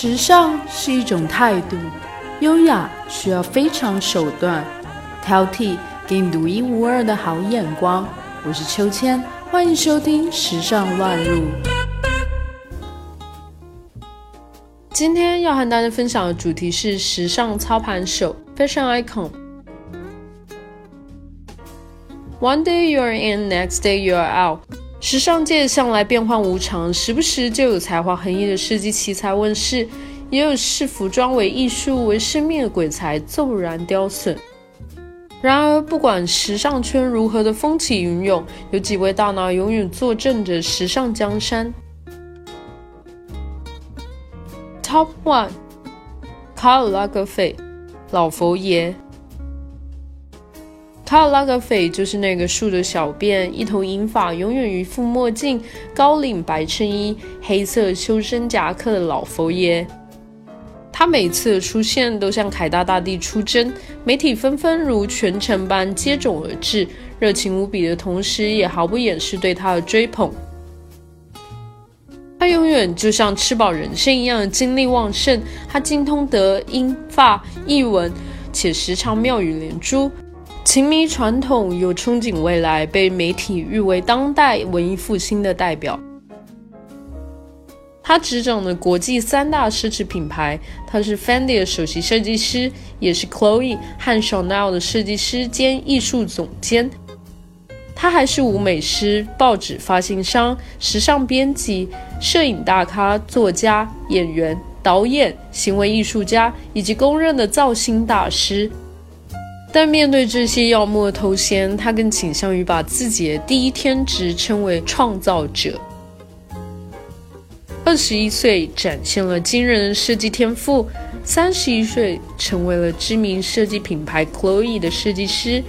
时尚是一种态度，优雅需要非常手段，挑剔给你独一无二的好眼光。我是秋千，欢迎收听《时尚乱入》。今天要和大家分享的主题是时尚操盘手 （Fashion Icon）。One day you're in, next day you're out。时尚界向来变幻无常，时不时就有才华横溢的设计奇才问世，也有视服装为艺术为生命的鬼才骤然凋损。然而，不管时尚圈如何的风起云涌，有几位大佬永远坐镇着时尚江山。Top One，卡尔拉格斐，老佛爷。卡尔拉格斐就是那个梳着小辫、一头银发、永远一副墨镜、高领白衬衣、黑色修身夹克的老佛爷。他每次出现都像凯大大帝出征，媒体纷纷如泉城般接踵而至，热情无比的同时，也毫不掩饰对他的追捧。他永远就像吃饱人参一样精力旺盛，他精通德、英、法、译文，且时常妙语连珠。情迷传统又憧憬未来，被媒体誉为当代文艺复兴的代表。他执掌的国际三大奢侈品牌，他是 Fendi 的首席设计师，也是 Chloe 和 Chanel 的设计师兼艺术总监。他还是舞美师、报纸发行商、时尚编辑、摄影大咖、作家、演员、导演、行为艺术家以及公认的造星大师。但面对这些耀目的头衔，他更倾向于把自己的第一天职称为创造者。二十一岁展现了惊人的设计天赋，三十一岁成为了知名设计品牌 Chloe 的设计师，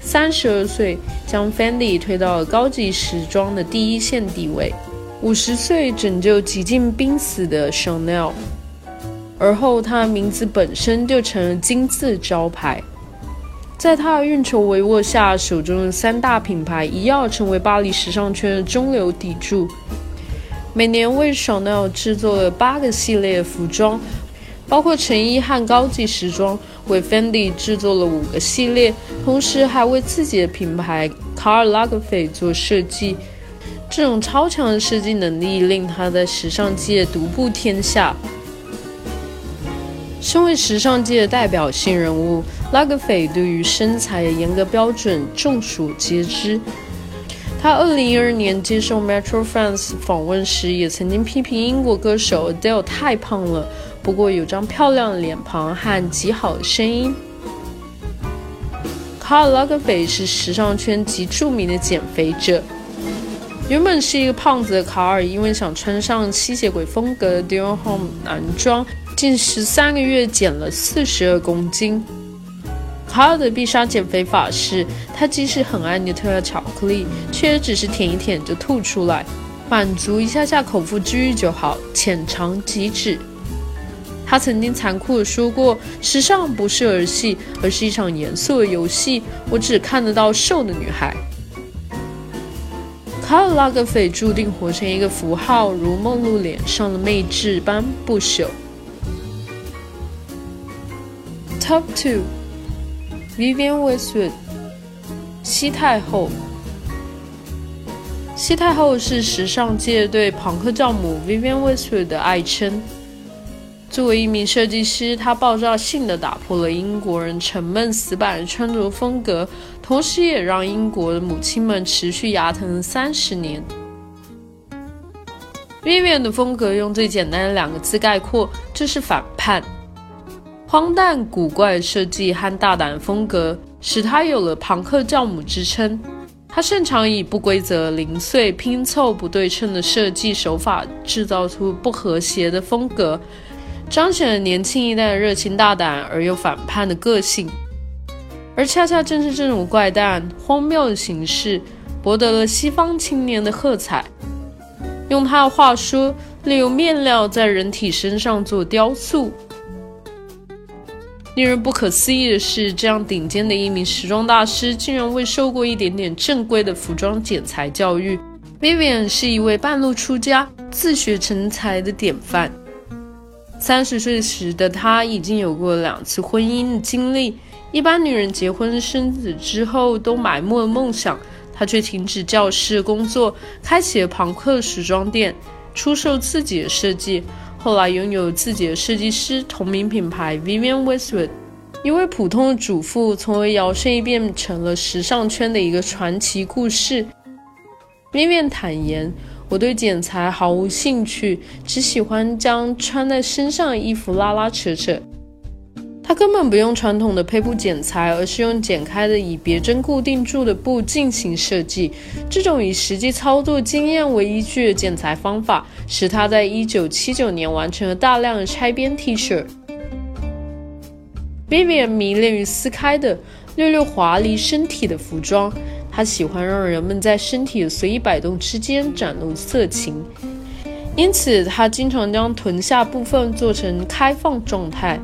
三十二岁将 Fendi 推到了高级时装的第一线地位，五十岁拯救几近濒死的 Chanel，而后他的名字本身就成了金字招牌。在他的运筹帷幄下，手中的三大品牌一跃成为巴黎时尚圈的中流砥柱。每年为 Chanel 制作了八个系列服装，包括成衣和高级时装；为 Fendi 制作了五个系列，同时还为自己的品牌卡尔拉格斐做设计。这种超强的设计能力令他在时尚界独步天下。身为时尚界的代表性人物，拉格斐对于身材的严格标准众所皆知。他2012年接受 Metro France 访问时，也曾经批评英国歌手 Adele 太胖了。不过有张漂亮的脸庞和极好的声音。卡尔拉格斐是时尚圈极著名的减肥者。原本是一个胖子的卡尔，因为想穿上吸血鬼风格的 Dior Homme 男装。近十三个月减了四十二公斤。卡尔的必杀减肥法是，他即使很爱 Nutella 巧克力，却也只是舔一舔就吐出来，满足一下下口腹之欲就好，浅尝即止。他曾经残酷地说过：“时尚不是儿戏，而是一场严肃的游戏。我只看得到瘦的女孩。”卡尔拉格斐注定活成一个符号，如梦露脸上的魅质般不朽。Top two, Vivienne Westwood，西太后。西太后是时尚界对朋克教母 Vivienne Westwood 的爱称。作为一名设计师，她爆炸性的打破了英国人沉闷死板的穿着风格，同时也让英国的母亲们持续牙疼三十年。Vivienne 的风格用最简单的两个字概括，就是反叛。荒诞古怪设计和大胆风格，使他有了“朋克教母”之称。他擅长以不规则、零碎、拼凑、不对称的设计手法，制造出不和谐的风格，彰显了年轻一代的热情、大胆而又反叛的个性。而恰恰正是这种怪诞、荒谬的形式，博得了西方青年的喝彩。用他的话说：“利用面料在人体身上做雕塑。”令人不可思议的是，这样顶尖的一名时装大师，竟然未受过一点点正规的服装剪裁教育。Vivian 是一位半路出家、自学成才的典范。三十岁时的她已经有过两次婚姻的经历。一般女人结婚生子之后都埋没了梦想，她却停止教师工作，开启了朋克时装店，出售自己的设计。后来拥有自己的设计师同名品牌 Vivian Westwood。一位普通的主妇，从而摇身一变成了时尚圈的一个传奇故事。Vivian 坦言。我对剪裁毫无兴趣，只喜欢将穿在身上的衣服拉拉扯扯。他根本不用传统的胚布剪裁，而是用剪开的以别针固定住的布进行设计。这种以实际操作经验为依据的剪裁方法，使他在1979年完成了大量的拆边 T 恤。Vivian 迷恋于撕开的、略略华丽身体的服装。他喜欢让人们在身体的随意摆动之间展露色情，因此他经常将臀下部分做成开放状态，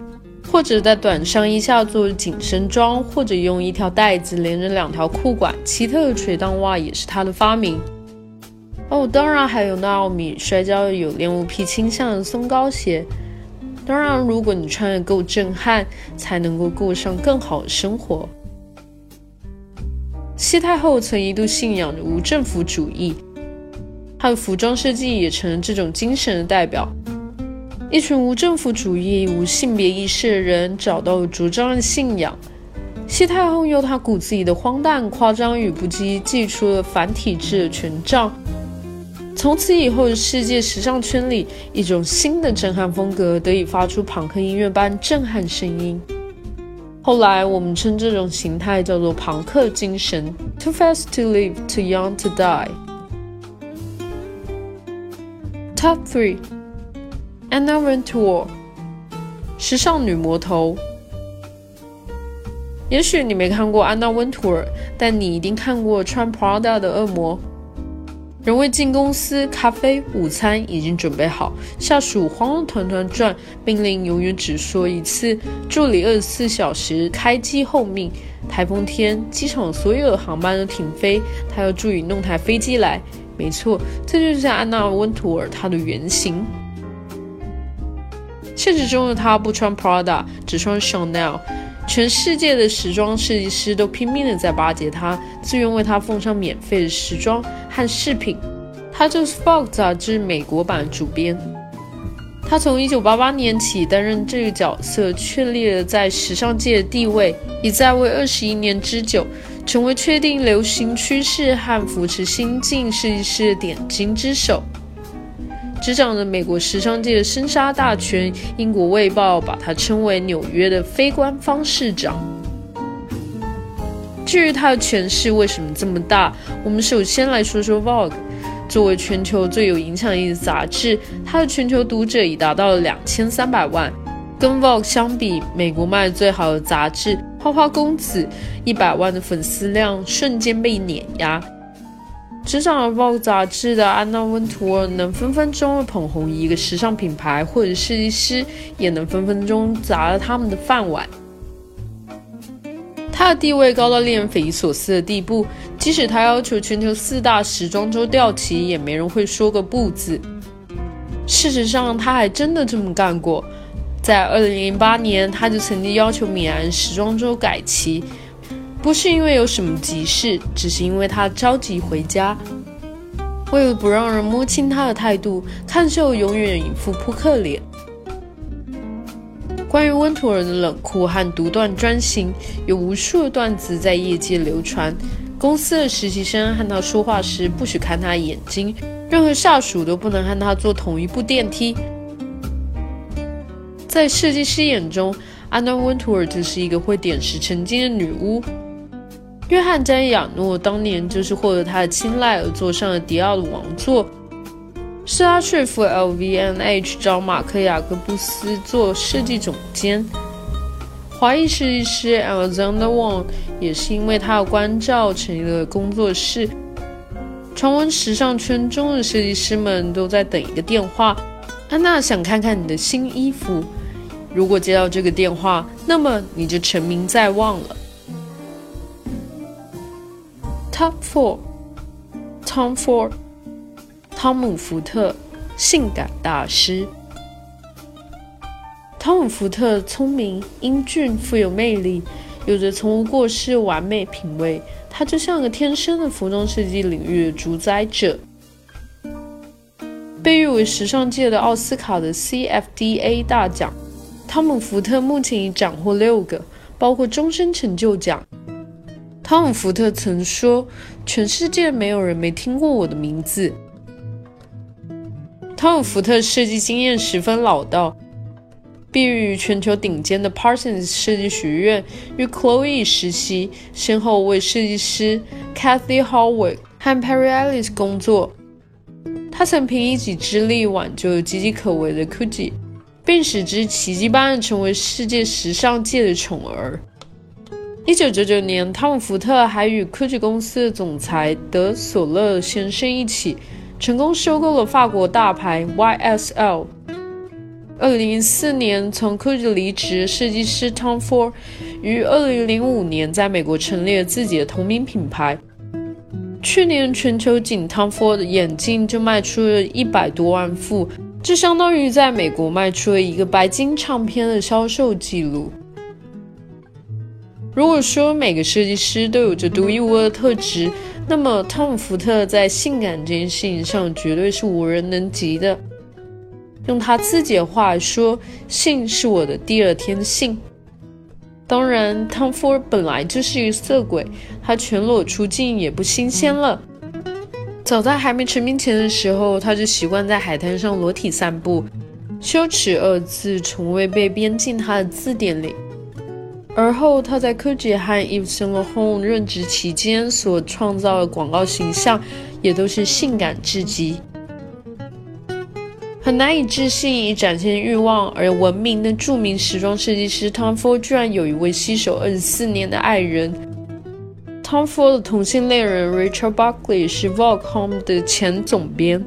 或者在短上衣下做紧身装，或者用一条带子连着两条裤管。奇特的垂裆袜也是他的发明。哦，当然还有纳奥米摔跤有恋物癖倾向的松糕鞋。当然，如果你穿得够震撼，才能够过上更好的生活。西太后曾一度信仰着无政府主义，她的服装设计也成了这种精神的代表。一群无政府主义、无性别意识的人找到了主张的信仰。西太后用她骨子里的荒诞、夸张与不羁，祭出了反体制的权杖。从此以后，世界时尚圈里一种新的震撼风格得以发出朋克音乐般震撼声音。后来，我们称这种形态叫做朋克精神。Too fast to live, too young to die. Top three: Anna Wintour，时尚女魔头。也许你没看过安娜温图尔，但你一定看过穿 Prada 的恶魔。人未进公司，咖啡、午餐已经准备好。下属慌了团团转，命令永远只说一次。助理二十四小时开机候命。台风天，机场所有的航班都停飞，他要助理弄台飞机来。没错，这就是安娜温图尔她的原型。现实中的她不穿 Prada，只穿 Chanel。全世界的时装设计师都拼命的在巴结她，自愿为她奉上免费的时装和饰品。她就是《Vogue》杂志美国版主编。她从1988年起担任这个角色，确立了在时尚界的地位，已在位21年之久，成为确定流行趋势和扶持新晋设计师的点睛之手。执掌着美国时尚界的生杀大权，英国《卫报》把他称为纽约的非官方市长。至于他的权势为什么这么大，我们首先来说说《Vogue》。作为全球最有影响力的杂志，它的全球读者已达到了两千三百万。跟《Vogue》相比，美国卖的最好的杂志《花花公子》一百万的粉丝量瞬间被碾压。执掌了《Vogue》杂志的安娜温图尔能分分钟捧红一个时尚品牌或者设计师，也能分分钟砸了他们的饭碗。他的地位高到令人匪夷所思的地步，即使他要求全球四大时装周调旗，也没人会说个不字。事实上，他还真的这么干过。在2008年，他就曾经要求米兰时装周改旗。不是因为有什么急事，只是因为他着急回家。为了不让人摸清他的态度，看秀永远一副扑克脸。关于温图尔的冷酷和独断专行，有无数的段子在业界流传。公司的实习生和他说话时不许看他眼睛，任何下属都不能和他坐同一部电梯。在设计师眼中，安娜温图尔就是一个会点石成金的女巫。约翰·詹亚诺当年就是获得他的青睐而坐上了迪奥的王座，是他说服 LVMH 找马克·雅各布斯做设计总监。华裔设计师 Alexander Wang 也是因为他的关照成立了工作室。传闻时尚圈中的设计师们都在等一个电话：安娜想看看你的新衣服。如果接到这个电话，那么你就成名在望了。Top Four，Tom Ford，汤姆·福特，性感大师。汤姆·福特聪明、英俊、富有魅力，有着从无过失完美品味。他就像个天生的服装设计领域主宰者。被誉为时尚界的奥斯卡的 CFDA 大奖，汤姆·福特目前已斩获六个，包括终身成就奖。汤姆·福特曾说：“全世界没有人没听过我的名字。”汤姆·福特设计经验十分老道，毕业于全球顶尖的 Parsons 设计学院，与 Chloe 实习，先后为设计师 Kathy Howard 和 Perry Ellis 工作。他曾凭一己之力挽救岌岌可危的 Gucci，并使之奇迹般成为世界时尚界的宠儿。一九九九年，汤姆·福特还与 Gucci 公司的总裁德索勒先生一起，成功收购了法国大牌 YSL。二零零四年，从 Gucci 离职设计师 Tom Ford，于二零零五年在美国成立了自己的同名品牌。去年，全球仅 Tom Ford 眼镜就卖出了一百多万副，这相当于在美国卖出了一个白金唱片的销售记录。如果说每个设计师都有着独一无二的特质，那么汤姆·福特在性感这件事情上绝对是无人能及的。用他自己的话说，性是我的第二天性。当然，汤姆·福特本来就是一个色鬼，他全裸出镜也不新鲜了。早在还没成名前的时候，他就习惯在海滩上裸体散步，羞耻二字从未被编进他的字典里。而后，他在科技和 Yves Saint Laurent 任职期间所创造的广告形象，也都是性感至极。很难以置信，以展现欲望而闻名的著名时装设计师 Tom Ford 居然有一位携手二十四年的爱人。Tom Ford 的同性恋人 Richard Buckley 是 Vogue Home 的前总编。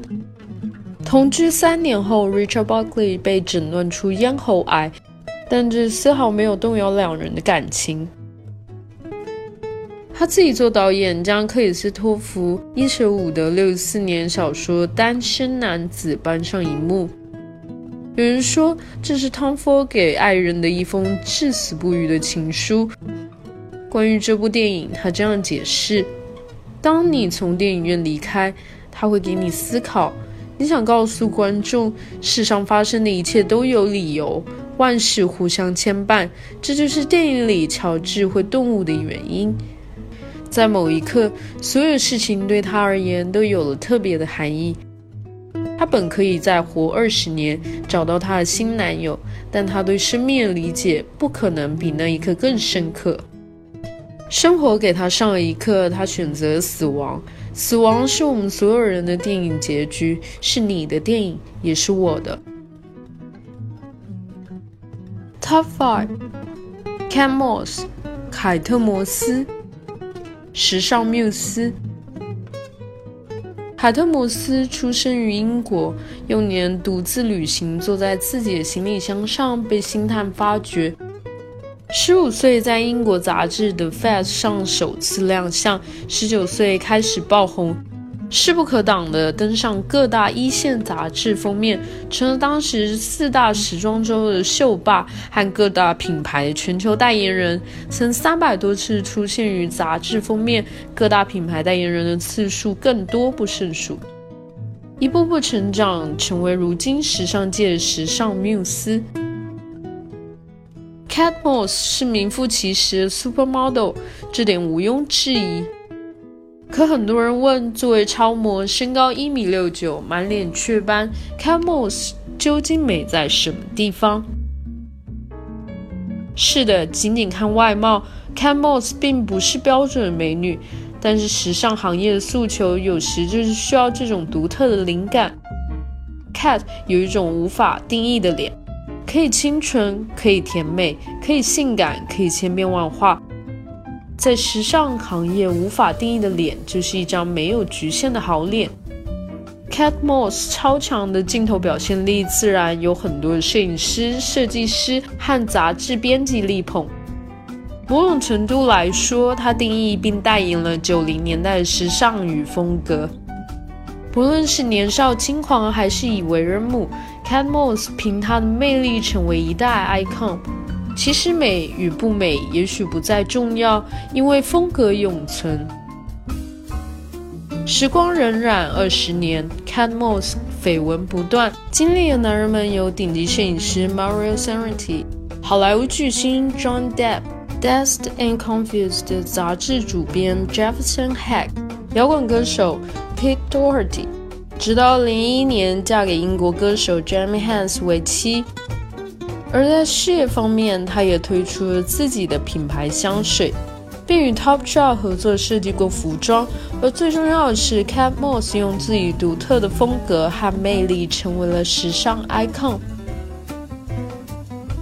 同居三年后，Richard Buckley 被诊断出咽喉癌。但这丝毫没有动摇两人的感情。他自己做导演，将克里斯托弗·伊舍伍德六四年小说《单身男子》搬上荧幕。有人说，这是汤佛给爱人的一封至死不渝的情书。关于这部电影，他这样解释：当你从电影院离开，他会给你思考。你想告诉观众，世上发生的一切都有理由。万事互相牵绊，这就是电影里乔治会顿悟的原因。在某一刻，所有事情对他而言都有了特别的含义。他本可以再活二十年，找到他的新男友，但他对生命的理解不可能比那一刻更深刻。生活给他上了一课，他选择死亡。死亡是我们所有人的电影结局，是你的电影，也是我的。Top five: Ken Moss，凯特·摩斯，时尚缪斯。凯特·摩斯出生于英国，幼年独自旅行，坐在自己的行李箱上，被星探发掘。十五岁在英国杂志《The Face》上首次亮相，十九岁开始爆红。势不可挡地登上各大一线杂志封面，成了当时四大时装周的秀霸和各大品牌全球代言人，曾三百多次出现于杂志封面，各大品牌代言人的次数更多不胜数，一步步成长，成为如今时尚界时尚缪斯。Kate Moss 是名副其实的 supermodel，这点毋庸置疑。可很多人问，作为超模，身高一米六九，满脸雀斑，Camus 究竟美在什么地方？是的，仅仅看外貌，Camus 并不是标准美女。但是时尚行业的诉求，有时就是需要这种独特的灵感。Cat 有一种无法定义的脸，可以清纯，可以甜美，可以性感，可以千变万化。在时尚行业无法定义的脸，就是一张没有局限的好脸。Cat Moss 超强的镜头表现力，自然有很多摄影师、设计师和杂志编辑力捧。某种程度来说，它定义并代言了九零年代的时尚与风格。不论是年少轻狂还是已为人母，Cat Moss 凭她的魅力成为一代 icon。其实美与不美也许不再重要，因为风格永存。时光荏苒二十年，Cat Moss 绯闻不断，经历的男人们有顶级摄影师 Mario Serenti 好莱坞巨星 John Depp，《Dazed and Confused》杂志主编 Jefferson Hack，摇滚歌手 Pete Doherty，直到零一年嫁给英国歌手 Jamie Hans 为妻。而在事业方面，他也推出了自己的品牌香水。并与 Topshop 合作设计过服装，而最重要的是，Cat Moss 用自己独特的风格和魅力成为了时尚 icon。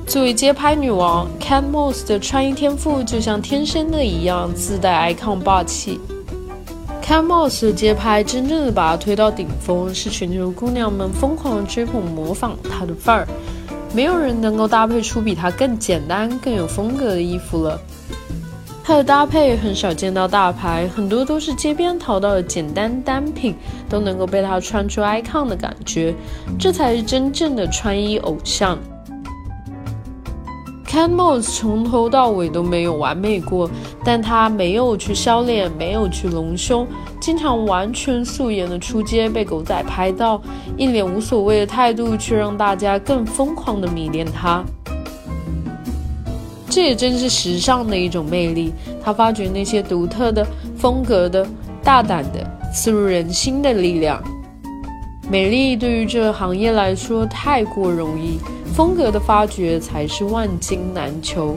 作为街拍女王，Cat Moss 的穿衣天赋就像天生的一样，自带 icon 霸气。Cat Moss 的街拍真正的把她推到顶峰，是全球姑娘们疯狂追捧模仿她的范儿。没有人能够搭配出比她更简单、更有风格的衣服了。它的搭配很少见到大牌，很多都是街边淘到的简单单品，都能够被它穿出 icon 的感觉，这才是真正的穿衣偶像。Cat Moss 从头到尾都没有完美过，但他没有去削脸，没有去隆胸，经常完全素颜的出街被狗仔拍到，一脸无所谓的态度，却让大家更疯狂的迷恋他。这也正是时尚的一种魅力，他发掘那些独特的风格的、大胆的、刺入人心的力量。美丽对于这个行业来说太过容易，风格的发掘才是万金难求。